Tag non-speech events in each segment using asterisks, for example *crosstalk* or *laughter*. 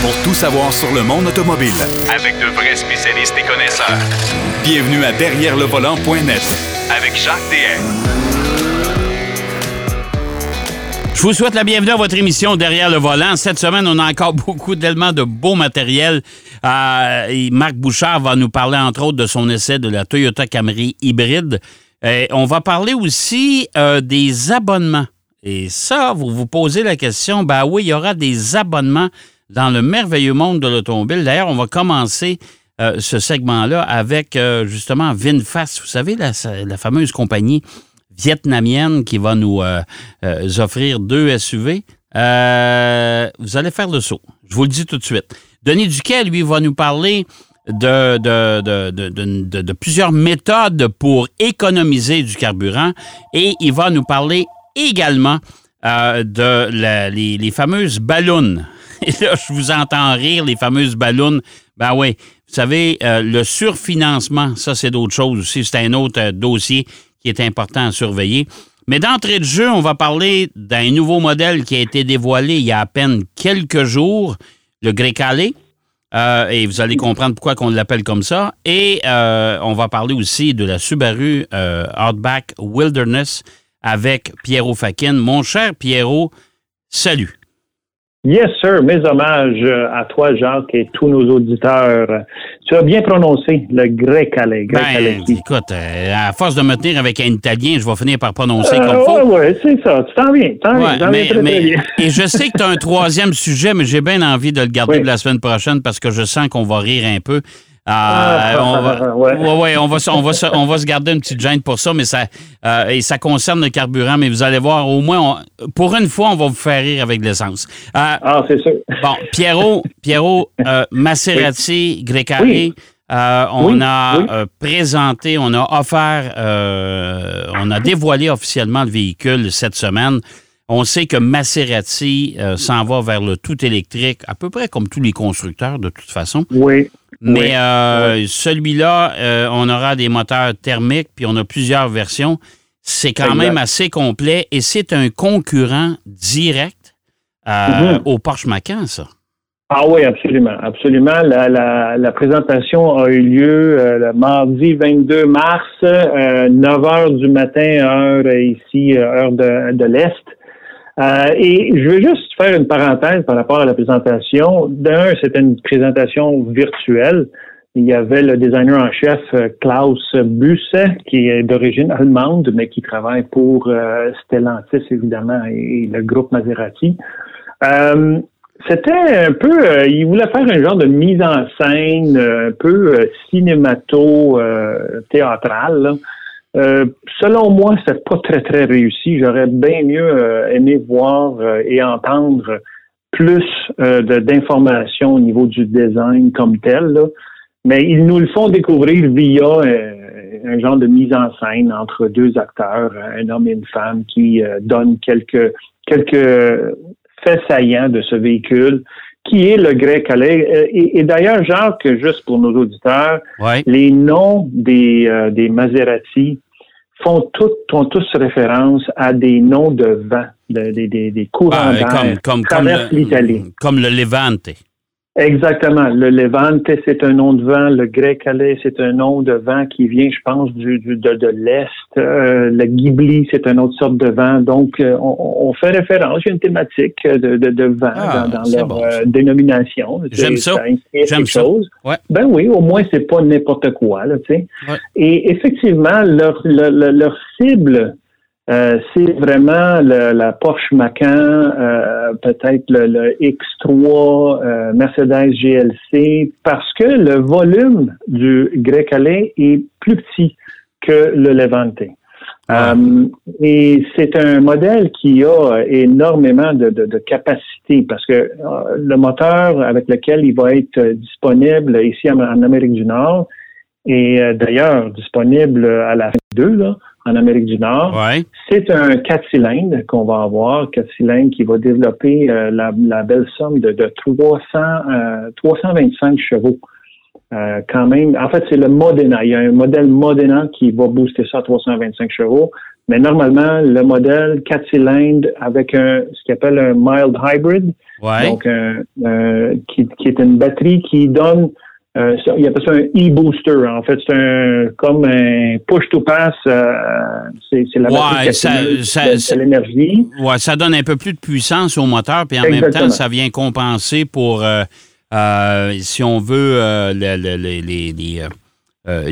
pour tout savoir sur le monde automobile. Avec de vrais spécialistes et connaisseurs. Bienvenue à Derrière le volant.net Avec Jacques DM. Je vous souhaite la bienvenue à votre émission Derrière le volant. Cette semaine, on a encore *laughs* beaucoup d'éléments de beau matériel. Euh, et Marc Bouchard va nous parler, entre autres, de son essai de la Toyota Camry hybride. Et on va parler aussi euh, des abonnements. Et ça, vous vous posez la question, ben oui, il y aura des abonnements dans le merveilleux monde de l'automobile. D'ailleurs, on va commencer euh, ce segment-là avec euh, justement VinFast. Vous savez, la, la, fameuse compagnie vietnamienne qui va nous euh, offrir deux SUV. vous allez faire le saut. Je vous le dis tout de suite. Denis Duquet, lui, va nous parler de, de, de, de, plusieurs méthodes pour économiser du carburant et il va nous parler également de la, les, les fameuses ballons Et là, je vous entends rire, les fameuses ballons. Ben oui, vous savez, euh, le surfinancement, ça, c'est d'autres choses aussi. C'est un autre euh, dossier qui est important à surveiller. Mais d'entrée de jeu, on va parler d'un nouveau modèle qui a été dévoilé il y a à peine quelques jours, le Grecale. Euh, et vous allez comprendre pourquoi on l'appelle comme ça. Et on va parler aussi de la Subaru Outback Wilderness avec Pierrot Fakin. Mon cher Pierrot, salut. Yes, sir. Mes hommages à toi, Jacques, et tous nos auditeurs. Tu as bien prononcé le grec calais. Ben, écoute, euh, à force de me tenir avec un Italien, je vais finir par prononcer euh, comme faut. Oui, oui, c'est ça. Tu t'en viens. T'en viens. Mais, très, bien. *laughs* et je sais que tu as un troisième sujet, mais j'ai bien envie de le garder pour la semaine prochaine parce que je sens qu'on va rire un peu. On va, *laughs* ouais. on va, on va, on va se garder une petite gêne pour ça, mais ça, euh, et ça concerne le carburant. Mais vous allez voir, au moins, pour une fois, on va vous faire rire avec l'essence. Euh, ah, c'est sûr. Bon, Pierrot, *laughs* Pierrot, euh, Maserati, oui. on a présenté, on a offert, on a dévoilé officiellement le véhicule cette semaine. On sait que Maserati s'en va vers le tout électrique, à peu près comme tous les constructeurs de toute façon. Oui. Mais euh, celui-là, euh, on aura des moteurs thermiques, puis on a plusieurs versions. C'est quand même assez complet et c'est un concurrent direct euh, mm-hmm. au Porsche Macan, ça. Ah oui, absolument, absolument. La, présentation a eu lieu le mardi 22 mars, 9 heures du matin, heure ici, heure de, de l'Est. Euh, et je veux juste faire une parenthèse par rapport à la présentation. D'un, c'était une présentation virtuelle. Il y avait le designer en chef euh, Klaus Busse, qui est d'origine allemande, mais qui travaille pour euh, Stellantis, évidemment, et, le groupe Maserati. C'était un peu, il voulait faire un genre de mise en scène un peu cinémato-théâtrale. Euh, selon moi, c'est pas très, très réussi. J'aurais bien mieux euh, aimé voir euh, et entendre plus d'informations au niveau du design comme tel. Mais ils nous le font découvrir via un genre de mise en scène entre deux acteurs, un homme et une femme, qui donnent quelques, quelques faits saillants de ce véhicule qui est le grec Calais. Et, d'ailleurs, Jacques, juste pour nos auditeurs, les noms des, des Maserati font, tous référence à des noms de vent, des, des, courants ah, d'air comme, comme, l'Italie. Comme le Levante. Exactement. Le Levante, c'est un nom de vent. Le grec calais, c'est un nom de vent qui vient, je pense, du, de, de l'Est. Euh, le Ghibli, c'est une autre sorte de vent. Donc, euh, on, fait référence à une thématique de, de, de vent ah, dans, leur euh, dénomination. J'aime ça. J'aime ça. Ouais. Ben oui, au moins, c'est pas n'importe quoi. Là, tu sais. Et effectivement, leur, leur, leur cible euh, c'est vraiment le, la Porsche Macan, euh, peut-être le, X3 euh, Mercedes GLC, parce que le volume du Grey est plus petit que le Levante. et c'est un modèle qui a énormément de, de, de capacité parce que le moteur avec lequel il va être disponible ici en, Amérique du Nord est d'ailleurs disponible à la fin 2, là, en Amérique du Nord. C'est un 4 cylindres qu'on va avoir, 4 cylindres qui va développer euh, la, belle somme de, 300, 325 euh, chevaux. Euh, quand même, en fait, c'est le Modena. Il y a un modèle Modena qui va booster ça à 325 chevaux. Mais normalement, le modèle 4 cylindres avec un, ce qu'on appelle un mild hybrid, Ouais. Donc, qui, qui est une batterie qui donne, euh, ça- il appelle ça un e-booster. En fait, c'est un comme un push-to-pass. euh, c'est la Ouais, qui ça- accumule ça- de- de ça- l'énergie. Ouais, ça donne un peu plus de puissance au moteur, puis en même temps, ça vient compenser pour, euh, euh, si on veut,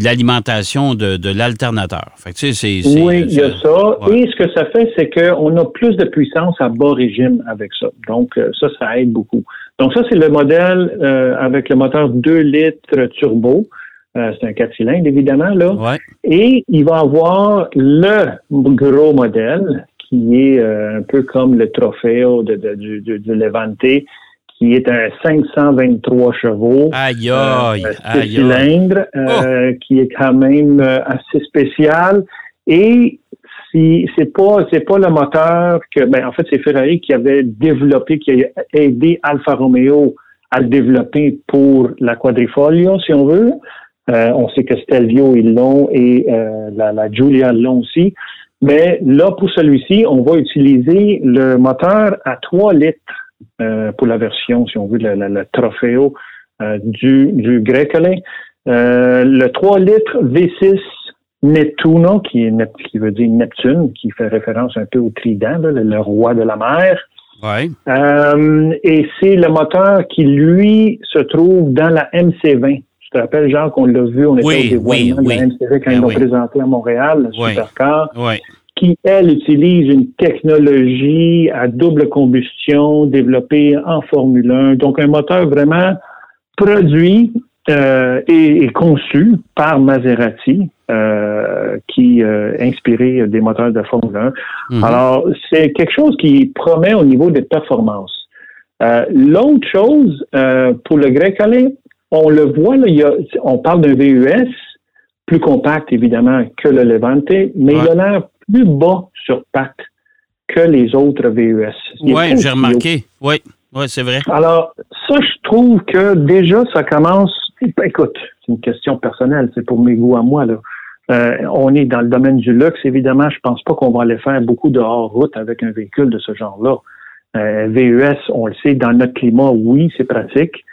l'alimentation de, de l'alternateur. Tu sais, Oui, il y a ça. ouais. Et ce que ça fait, c'est qu'on a plus de puissance à bas régime avec ça. Donc, ça, ça aide beaucoup. Donc, ça, c'est le modèle euh, avec le moteur 2 litres turbo. Euh, c'est un 4 cylindres, évidemment, là. Ouais. Et il va avoir le gros modèle qui est euh, un peu comme le Trofeo de, de- du, du, du Levante, qui est un 523 chevaux. Aïe, Euh, aïe, aïe, aïe. cylindres, euh, qui est quand même euh, assez spécial. Et si c'est pas c'est pas le moteur que ben en fait c'est Ferrari qui avait développé, qui a aidé Alfa Romeo à le développer pour la Quadrifoglio, si on veut. Euh, on sait que Stelvio ils l'ont et euh, la, la Giulia l'ont aussi. Mais là, pour celui-ci, on va utiliser le moteur à 3 litres euh, pour la version, si on veut, le, Trofeo euh, du, du. Euh, le 3 litres V6 Nettuno, qui, est, qui veut dire Neptune, qui fait référence un peu au trident, là, le, roi de la mer. Ouais. Euh, et c'est le moteur qui, lui, se trouve dans la MC20. Je te rappelle, Jean, qu'on l'a vu, on était Oui, au dévoilement oui, de la oui. MC20 quand Ben ils l'ont présenté à Montréal, le supercar qui, elle, utilise une technologie à double combustion développée en Formule 1. Donc, un moteur vraiment produit euh, et, et conçu par Maserati, euh, qui euh, inspiré des moteurs de Formule 1. Mhm. Alors, c'est quelque chose qui promet au niveau des performances. Euh, L'autre chose, euh, pour le Grecale, on le voit, là, il y a, on parle d'un VUS, plus compact évidemment que le Levante, mais il a l'air plus bas sur pattes que les autres VUS. Oui, j'ai remarqué. Oui, ouais, c'est vrai. Alors, ça, je trouve que déjà, ça commence. Écoute, c'est une question personnelle, c'est pour mes goûts à moi. Là. Euh, on est dans le domaine du luxe, évidemment. Je pense pas qu'on va aller faire beaucoup de hors-route avec un véhicule de ce genre-là. Euh, VUS, on le sait, dans notre climat, oui, c'est pratique.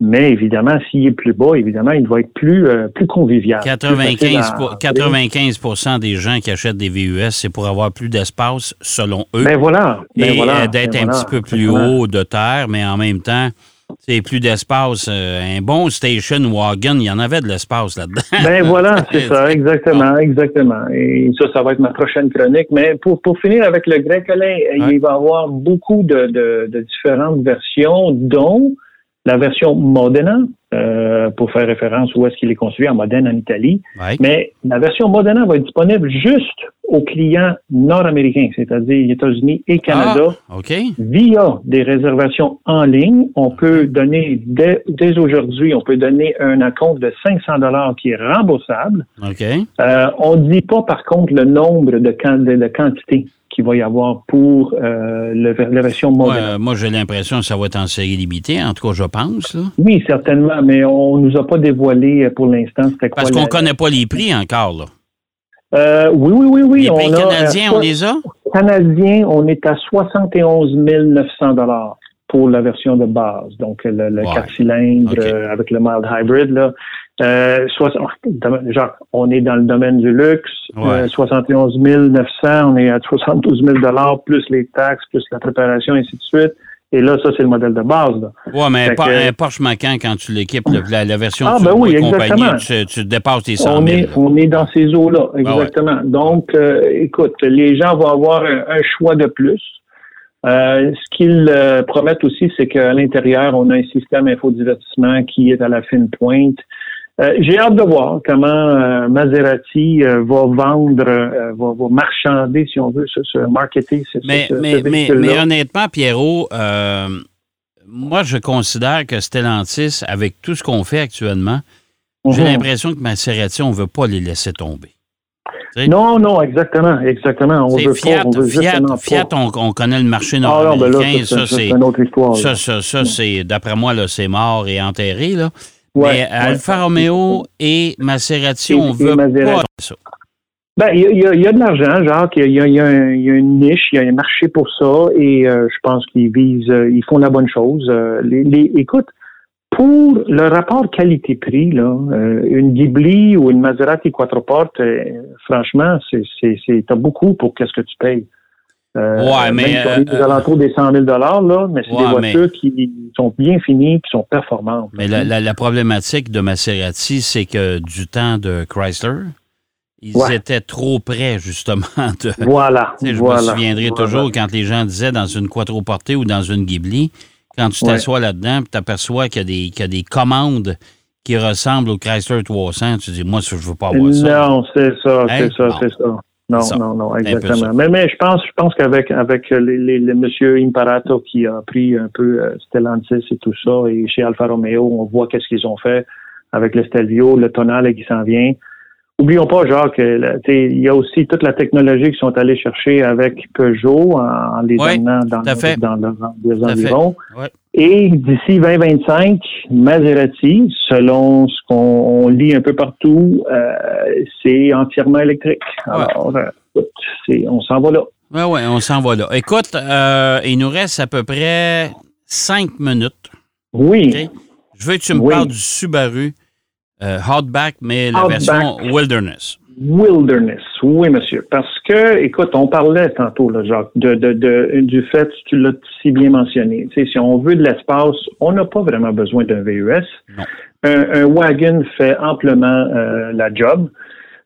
Mais évidemment, s'il est plus bas, évidemment, il va être plus, euh, plus convivial. plus facile 95, à- pour- 95 des gens qui achètent des VUS, c'est pour avoir plus d'espace, selon eux, Ben voilà. Ben et voilà, d'être ben un voilà, petit peu plus haut de terre, mais en même temps, c'est plus d'espace. Euh, un bon station wagon, il y en avait de l'espace là-dedans. *laughs* Ben voilà, c'est ça, exactement, exactement. Et ça, ça va être ma prochaine chronique. Mais pour, pour finir avec le grec Alain, Ouais. il va y avoir beaucoup de, de, de différentes versions, dont la version Modena, euh, pour faire référence où est-ce qu'il est construit en Modène en Italie. Ouais. Mais la version Modena va être disponible juste aux clients nord-américains, c'est-à-dire États-Unis et Canada Ah, OK. via des réservations en ligne. On peut donner, dès, dès aujourd'hui, on peut donner un acompte de 500 dollars qui est remboursable. OK. Euh, on ne dit pas, par contre, le nombre de, de, de quantités qu'il va y avoir pour euh, le- la version Ouais, moderne. euh, moi, j'ai l'impression que ça va être en série limitée, en tout cas, je pense. là. Oui, certainement, mais on nous a pas dévoilé euh, pour l'instant c'était quoi. Parce qu'on la- ne connaît pas les prix encore. Là. Euh, oui, oui, oui, oui. les prix on a, canadiens, euh, on les a? Canadien, on est à 71 900 dollars pour la version de base, donc le, le Ouais. 4 cylindres euh, avec le mild hybrid. Là. Euh, genre, on est dans le domaine du luxe, Ouais. euh, 71 900, on est à 72 000 dollars plus les taxes, plus la préparation, ainsi de suite. Et là, ça, c'est le modèle de base. Là. Oui, mais pas- que- un Porsche Macan, quand tu l'équipes, la, la version Ah, ben oui, compagnie, exactement. tu, tu dépasses les 100 On 000. est, on est dans ces eaux-là, ouais. exactement. Donc, écoute, les gens vont avoir un, un choix de plus. Euh, ce qu'ils euh, promettent aussi, c'est qu'à l'intérieur, on a un système infodivertissement qui est à la fine pointe. Euh, J'ai hâte de voir comment Maserati va vendre, va, va marchander, si on veut, ce, Mais, ce- ce mais, mais, honnêtement, Pierrot, moi, je considère que Stellantis, avec tout ce qu'on fait actuellement, j'ai Mhm. l'impression que Maserati, on ne veut pas les laisser tomber. Non, non, exactement, exactement. On veut Fiat, pas, on veut Fiat, on, on connaît le marché Ah ben nord-américain. ça, c'est une autre histoire. ça, ça, ça, c'est d'après moi, là, c'est mort et enterré. Là. Ouais, mais ouais. Alfa Romeo et Maserati, Et- on veut Maserati. pas ça. Ben, il y a, y a, de l'argent, genre, il y a, y, a une niche, il y a un marché pour ça, et euh, je pense qu'ils visent, euh, ils font la bonne chose. Euh, les, écoute, pour le rapport qualité-prix, là, une Ghibli ou une Maserati Quattroporte, franchement, c'est, c'est, t'as beaucoup pour qu'est-ce que tu payes. ouais, mais. Même des alentours des 100 000 là, mais c'est des voitures qui sont bien finies qui sont performantes. Mais la, la, la problématique de Maserati, c'est que du temps de Chrysler, ils étaient trop près, justement. *laughs* De, voilà. Je me souviendrai toujours quand les gens disaient dans une quattro-portée ou dans une Ghibli, quand tu t'assois là-dedans tu t'aperçois qu'il y, y, a des commandes qui ressemblent au Chrysler 300, tu dis, moi, je ne veux pas avoir ça. Non, c'est ça, c'est hein? ça, c'est ça. Non, non, non, exactement. Mais, mais je pense, je pense qu'avec avec les, les, les, monsieur Imparato qui a pris un peu euh, Stellantis et tout ça, et chez Alfa Romeo, on voit qu'est-ce qu'ils ont fait avec le Stelvio, le Tonal qui s'en vient. Oublions pas, Jacques, il y a aussi toute la technologie qu'ils sont allés chercher avec Peugeot en, les amenant dans, dans, les environs. Et d'ici 2025, Maserati, selon ce qu'on lit un peu partout, euh, c'est entièrement électrique. Alors, euh, on s'en va là. Oui, oui, on s'en va là. Écoute, euh, il nous reste à peu près cinq minutes. Oui. Je veux que tu me parles du Subaru euh, hardback, mais la version Wilderness. Wilderness, oui, monsieur. Parce que, écoute, on parlait tantôt, là, Jacques, de, de, de, du fait, tu l'as si bien mentionné. Si on veut de l'espace, on n'a pas vraiment besoin d'un VUS. Un, un, wagon fait amplement euh, la job.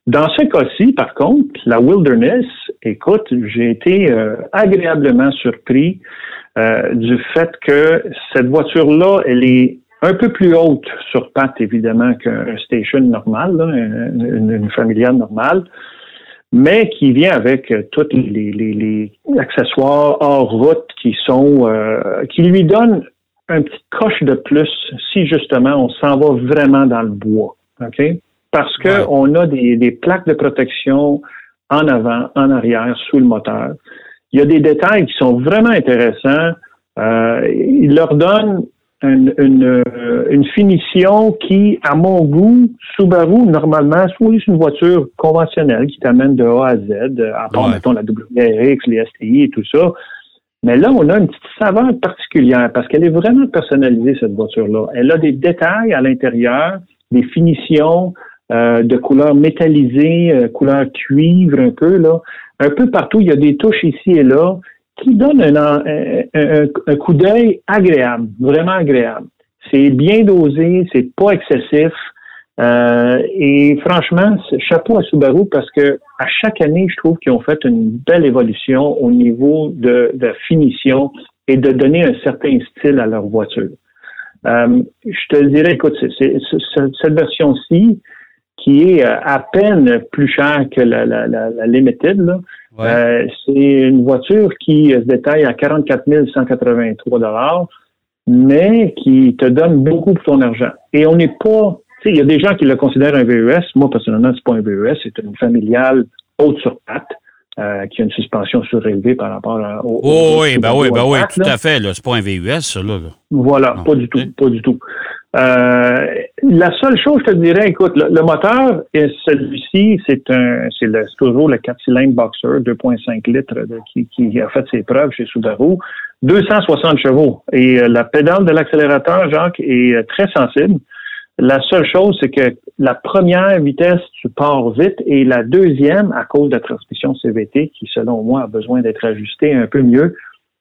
Dans ce cas-ci, par contre, la Wilderness, écoute, j'ai été euh, agréablement surpris euh, du fait que cette voiture-là, elle est un peu plus haute sur patte, évidemment, qu'un station normal, une, familiale normale, mais qui vient avec euh, tous les, accessoires hors route qui sont, euh, qui lui donnent un petit coche de plus si justement on s'en va vraiment dans le bois, ok? Parce que on a des, plaques de protection en avant, en arrière, sous le moteur. Il y a des détails qui sont vraiment intéressants. Euh, il leur donne une, euh, une, finition qui, à mon goût, Subaru, normalement, c'est une voiture conventionnelle qui t'amène de A à Z, à part, mettons, la WRX, les STI et tout ça. Mais là, on a une petite saveur particulière parce qu'elle est vraiment personnalisée, cette voiture-là. Elle a des détails à l'intérieur, des finitions euh, de couleur métallisée, euh, couleur cuivre un peu, là. Un peu partout, il y a des touches ici et là qui donne un, un, coup d'œil agréable, vraiment agréable. C'est bien dosé, c'est pas excessif. Euh, et franchement, chapeau à Subaru parce que à chaque année, je trouve qu'ils ont fait une belle évolution au niveau de, de finition et de donner un certain style à leur voiture. Euh, je te dirais, écoute, c'est, cette version-ci, qui est euh, à peine plus chère que la, la, la, la Limited, là, euh, c'est une voiture qui se détaille à 44 183 dollars, mais qui te donne beaucoup pour ton argent. Et on n'est pas, tu sais, il y a des gens qui le considèrent un VES. Moi, personnellement, c'est pas un VES, c'est une familiale haute sur patte. Euh, qui a une suspension surélevée par rapport au. Oh, oui, ben oui, ben oui, tout à fait. C'est pas un VUS, ça, là. Voilà, pas du tout, pas du tout. Euh, la seule chose, je te dirais, écoute, le, moteur, celui-ci, c'est un, c'est toujours le 4 cylindres Boxer 2.5 litres qui, a fait ses preuves chez Subaru. 260 chevaux. Et euh, la pédale de l'accélérateur, Jacques, est euh, très sensible. La seule chose, c'est que la première vitesse, tu pars vite, et la deuxième, à cause de la transmission CVT, qui, selon moi, a besoin d'être ajustée un peu mieux,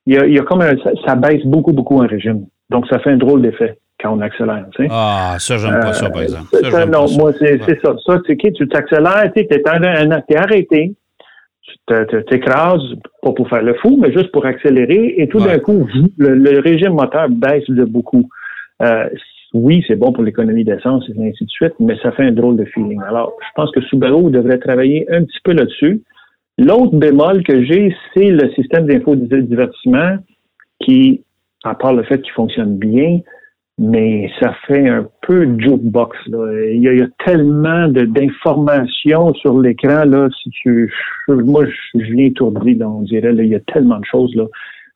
il y a, comme un, ça baisse beaucoup, beaucoup en régime. Donc, ça fait un drôle d'effet quand on accélère. Tu sais. Ah, ça, j'aime pas ça, par exemple. Ça, non, moi, c'est ça. Ça, tu tu t'accélères, tu es arrêté, tu t'écrases, pas pour faire le fou, mais juste pour accélérer, et tout d'un coup, le, régime moteur baisse de beaucoup. Euh, oui, c'est bon pour l'économie d'essence et ainsi de suite, mais ça fait un drôle de feeling. Alors, je pense que Subaru devrait travailler un petit peu là-dessus. L'autre bémol que j'ai, c'est le système d'info divertissement qui, à part le fait qu'il fonctionne bien, mais ça fait un peu jukebox. Là. Il, y a, tellement d'informations sur l'écran. là. Si tu, moi, je, viens étourdi, on dirait. Là, il y a tellement de choses. là.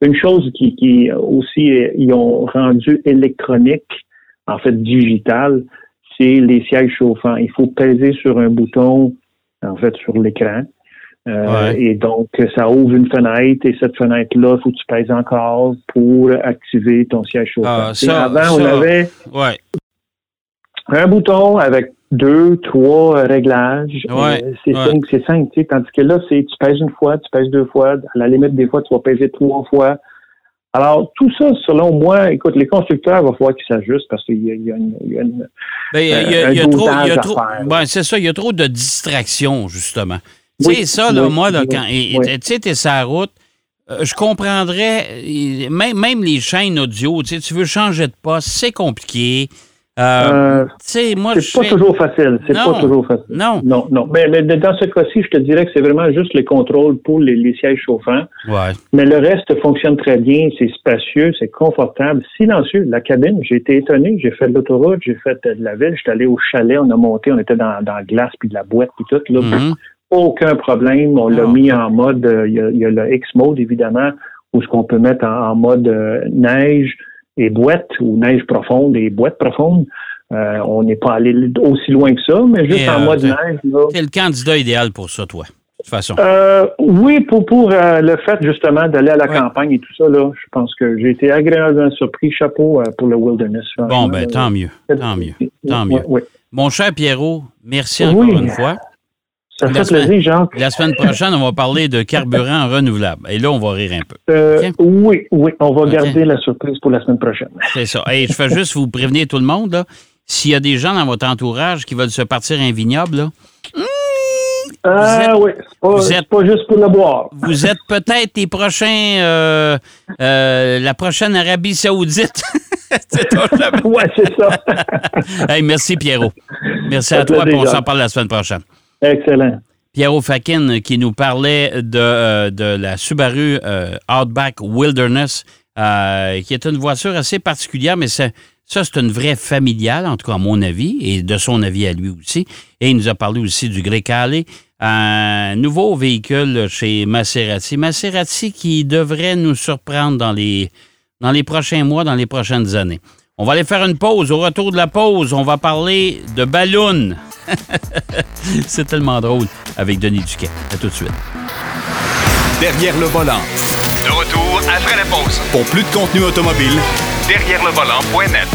Une chose qui, qui aussi, ils ont rendu électronique, en fait digital, c'est les sièges chauffants. Il faut peser sur un bouton en fait, sur l'écran. Euh, et donc, ça ouvre une fenêtre et cette fenêtre-là, il faut que tu pèses encore pour activer ton siège chauffant. Ah, avant, on avait un bouton avec deux, trois réglages. Euh, c'est simple, c'est simple, tu sais, tandis que là, c'est tu pèses une fois, tu pèses deux fois, à la limite des fois, tu vas peser trois fois. Alors, tout ça, selon moi, écoute, les constructeurs, il va falloir qu'ils s'ajustent parce qu'il y, y, a une. Il y a, une, ben, il y a, il y a trop. Il y a trop ben, c'est ça, il y a trop de distractions, justement. Tu sais, ça, là, moi, là, quand. Tu sais, t'es sur la route, euh, je comprendrais, même, même les chaînes audio, tu sais, tu veux changer de poste, c'est compliqué. Euh, euh, moi, c'est pas toujours facile. C'est pas toujours facile. Non. Non, non. Mais, mais, dans ce cas-ci, je te dirais que c'est vraiment juste les contrôles pour les, les sièges chauffants. Ouais. Mais le reste fonctionne très bien. C'est spacieux, c'est confortable, silencieux. La cabine, j'ai été étonné. J'ai fait de l'autoroute, j'ai fait de la ville. J'étais allé au chalet, on a monté, on était dans, dans la glace puis de la boîte puis tout. Là, mm-hmm. Aucun problème. On l'a mis en mode, euh, il y, a, y, a, le X-mode, évidemment, où ce qu'on peut mettre en, mode euh, neige et boîte ou neige profonde et boîte profonde. Euh, on n'est pas allé aussi loin que ça, mais juste en mode neige. C'est le candidat idéal pour ça, toi, de toute façon. Euh, oui, pour, pour le fait justement d'aller à la campagne et tout ça, là, je pense que j'ai été agréablement surpris. Chapeau pour le wilderness. Bon, ben tant mieux. Tant mieux. Tant mieux. Mon cher Pierrot, merci encore une fois. Ça fait plaisir, Jacques. La semaine prochaine, on va parler de carburant renouvelable. Et là, on va rire un peu. Euh, Oui, oui. On va garder la surprise pour la semaine prochaine. C'est ça. Et je fais juste vous prévenir tout le monde, S'il y a des gens dans votre entourage qui veulent se partir un vignoble, là, ah oui, c'est pas, juste pour le boire. Vous êtes peut-être les prochains, euh, euh, la prochaine Arabie Saoudite. *laughs* oui, c'est ça. hey, merci Pierrot. Merci à toi, on s'en parle la semaine prochaine. Excellent. Pierre Fakin qui nous parlait de, euh, la Subaru euh, Outback Wilderness, euh, qui est une voiture assez particulière, mais ça, c'est une vraie familiale, en tout cas à mon avis, et de son avis à lui aussi. Et il nous a parlé aussi du Grecale, un nouveau véhicule chez Maserati. Maserati qui devrait nous surprendre dans les prochains mois, dans les prochaines années. On va aller faire une pause. Au retour de la pause, on va parler de ballon. *laughs* C'est tellement drôle avec Denis Duquet. À tout de suite. Derrière le volant. De retour après la pause. Pour plus de contenu automobile, derrière le volant.net.